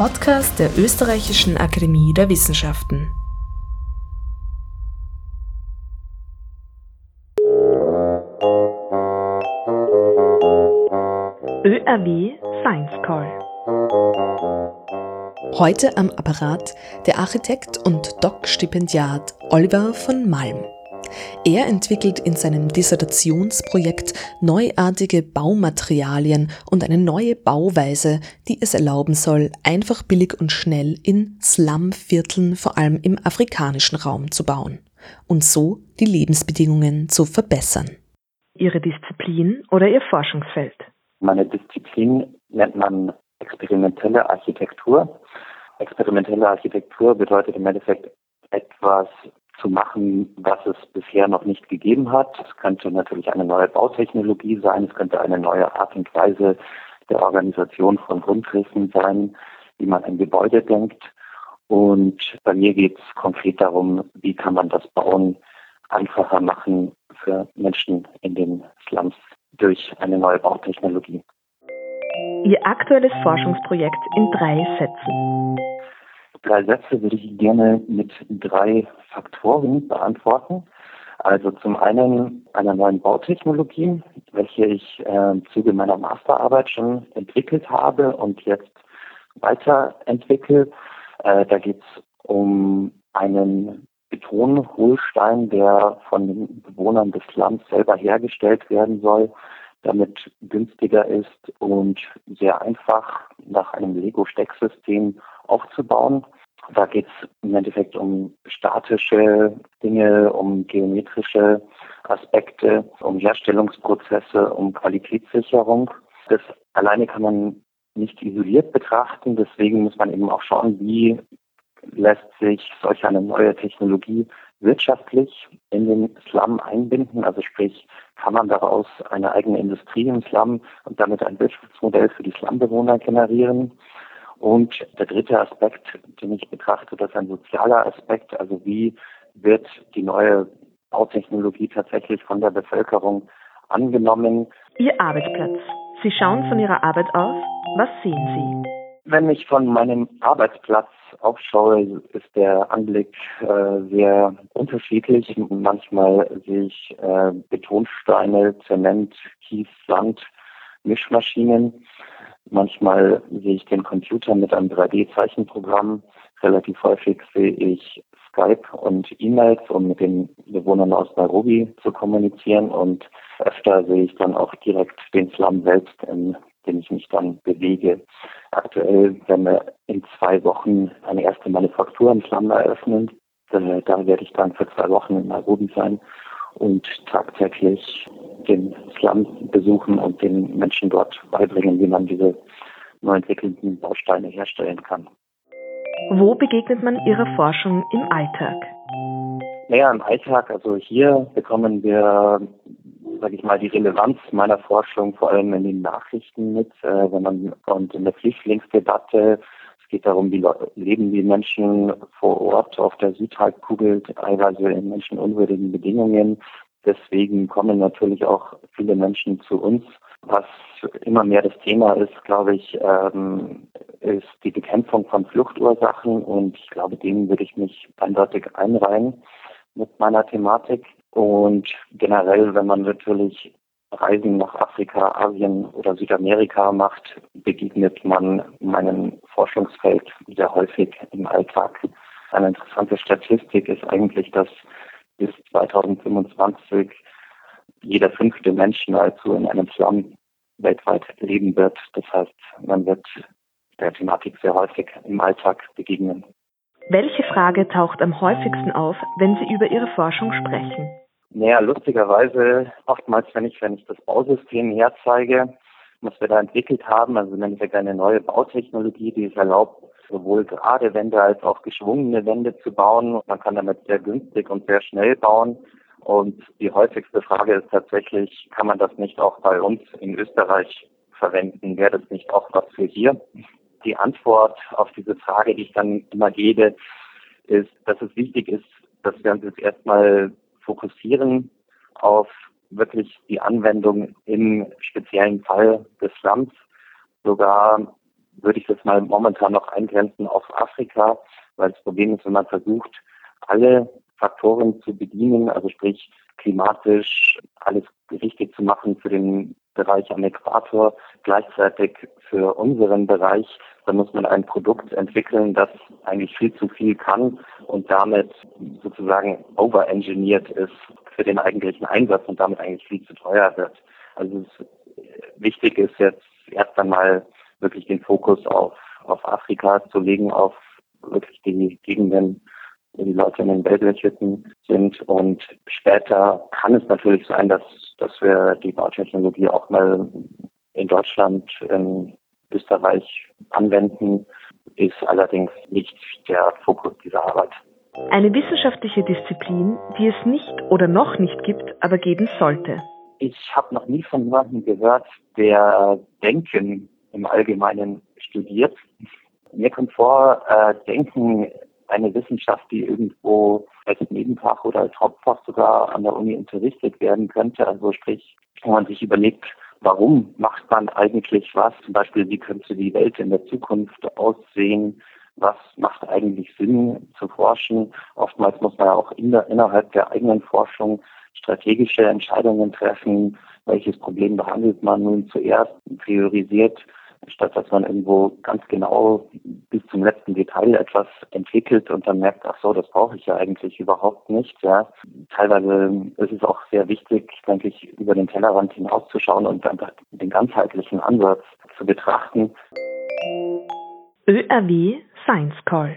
Podcast der Österreichischen Akademie der Wissenschaften. ÖRW Science Call. Heute am Apparat der Architekt und Doc-Stipendiat Oliver von Malm. Er entwickelt in seinem Dissertationsprojekt neuartige Baumaterialien und eine neue Bauweise, die es erlauben soll, einfach billig und schnell in Slumvierteln, vor allem im afrikanischen Raum, zu bauen und so die Lebensbedingungen zu verbessern. Ihre Disziplin oder Ihr Forschungsfeld? Meine Disziplin nennt man experimentelle Architektur. Experimentelle Architektur bedeutet im Endeffekt etwas zu machen, was es bisher noch nicht gegeben hat. Es könnte natürlich eine neue Bautechnologie sein, es könnte eine neue Art und Weise der Organisation von Grundrissen sein, wie man ein Gebäude denkt. Und bei mir geht es konkret darum, wie kann man das Bauen einfacher machen für Menschen in den Slums durch eine neue Bautechnologie. Ihr aktuelles Forschungsprojekt in drei Sätzen drei Sätze würde ich gerne mit drei Faktoren beantworten. Also zum einen einer neuen Bautechnologie, welche ich äh, im Zuge meiner Masterarbeit schon entwickelt habe und jetzt weiterentwickle. Äh, da geht es um einen Betonhohlstein, der von den Bewohnern des Landes selber hergestellt werden soll, damit günstiger ist und sehr einfach nach einem Lego-Stecksystem aufzubauen. Da geht es im Endeffekt um statische Dinge, um geometrische Aspekte, um Herstellungsprozesse, um Qualitätssicherung. Das alleine kann man nicht isoliert betrachten. Deswegen muss man eben auch schauen, wie lässt sich solch eine neue Technologie wirtschaftlich in den Slum einbinden. Also sprich, kann man daraus eine eigene Industrie im Slum und damit ein Wirtschaftsmodell für die Slumbewohner generieren. Und der dritte Aspekt, den ich betrachte, das ist ein sozialer Aspekt. Also wie wird die neue Bautechnologie tatsächlich von der Bevölkerung angenommen? Ihr Arbeitsplatz. Sie schauen von Ihrer Arbeit aus. Was sehen Sie? Wenn ich von meinem Arbeitsplatz aufschaue, ist der Anblick äh, sehr unterschiedlich. Manchmal sehe ich äh, Betonsteine, Zement, Kies, Sand, Mischmaschinen. Manchmal sehe ich den Computer mit einem 3D-Zeichenprogramm. Relativ häufig sehe ich Skype und E-Mails, um mit den Bewohnern aus Nairobi zu kommunizieren. Und öfter sehe ich dann auch direkt den Slum selbst, in dem ich mich dann bewege. Aktuell werden wir in zwei Wochen eine erste Manufaktur im Slum eröffnen. Äh, da werde ich dann für zwei Wochen in Nairobi sein und tagtäglich den Slum besuchen und den Menschen dort beibringen, wie man diese neu entwickelten Bausteine herstellen kann. Wo begegnet man Ihrer Forschung im Alltag? Naja, im Alltag, also hier bekommen wir, sage ich mal, die Relevanz meiner Forschung vor allem in den Nachrichten mit, äh, wenn man und in der Flüchtlingsdebatte. Es geht darum, wie leben die Menschen vor Ort auf der Südhalbkugel, teilweise in menschenunwürdigen Bedingungen. Deswegen kommen natürlich auch viele Menschen zu uns. Was immer mehr das Thema ist, glaube ich, ähm, ist die Bekämpfung von Fluchtursachen und ich glaube, dem würde ich mich eindeutig einreihen mit meiner Thematik. Und generell, wenn man natürlich Reisen nach Afrika, Asien oder Südamerika macht, begegnet man meinem Forschungsfeld sehr häufig im Alltag. Eine interessante Statistik ist eigentlich, dass bis 2025 jeder fünfte Mensch nahezu in einem Slum weltweit leben wird. Das heißt, man wird der Thematik sehr häufig im Alltag begegnen. Welche Frage taucht am häufigsten auf, wenn Sie über Ihre Forschung sprechen? Naja, lustigerweise oftmals, wenn ich, wenn ich das Bausystem herzeige, was wir da entwickelt haben, also im Endeffekt eine neue Bautechnologie, die es erlaubt, sowohl gerade Wände als auch geschwungene Wände zu bauen. Man kann damit sehr günstig und sehr schnell bauen. Und die häufigste Frage ist tatsächlich, kann man das nicht auch bei uns in Österreich verwenden? Wäre das nicht auch was für hier? Die Antwort auf diese Frage, die ich dann immer gebe, ist, dass es wichtig ist, dass wir uns jetzt erstmal fokussieren auf wirklich die Anwendung im speziellen Fall des Slums. Sogar würde ich das mal momentan noch eingrenzen auf Afrika, weil das Problem ist, wenn man versucht, alle Faktoren zu bedienen, also sprich klimatisch alles richtig zu machen für den Bereich am Äquator, gleichzeitig für unseren Bereich, dann muss man ein Produkt entwickeln, das eigentlich viel zu viel kann und damit sozusagen overengineert ist für den eigentlichen Einsatz und damit eigentlich viel zu teuer wird. Also wichtig ist jetzt erst einmal wirklich den Fokus auf, auf Afrika zu legen, auf wirklich die Gegenden, wo die Leute in den Weltlöchhütten sind. Und später kann es natürlich sein, dass, dass wir die Bautechnologie auch mal in Deutschland, in Österreich anwenden, ist allerdings nicht der Fokus dieser Arbeit. Eine wissenschaftliche Disziplin, die es nicht oder noch nicht gibt, aber geben sollte. Ich habe noch nie von jemandem gehört, der Denken im Allgemeinen studiert. Mir kommt vor, äh, Denken eine Wissenschaft, die irgendwo als Nebenfach oder als Hauptfach sogar an der Uni unterrichtet werden könnte. Also sprich, wenn man sich überlegt, warum macht man eigentlich was? Zum Beispiel, wie könnte die Welt in der Zukunft aussehen? Was macht eigentlich Sinn zu forschen? Oftmals muss man ja auch in der, innerhalb der eigenen Forschung strategische Entscheidungen treffen. Welches Problem behandelt man nun zuerst, priorisiert statt dass man irgendwo ganz genau bis zum letzten Detail etwas entwickelt und dann merkt, ach so, das brauche ich ja eigentlich überhaupt nicht. Ja. Teilweise ist es auch sehr wichtig, denke ich, über den Tellerrand hinauszuschauen und dann den ganzheitlichen Ansatz zu betrachten. ÖRW Science Call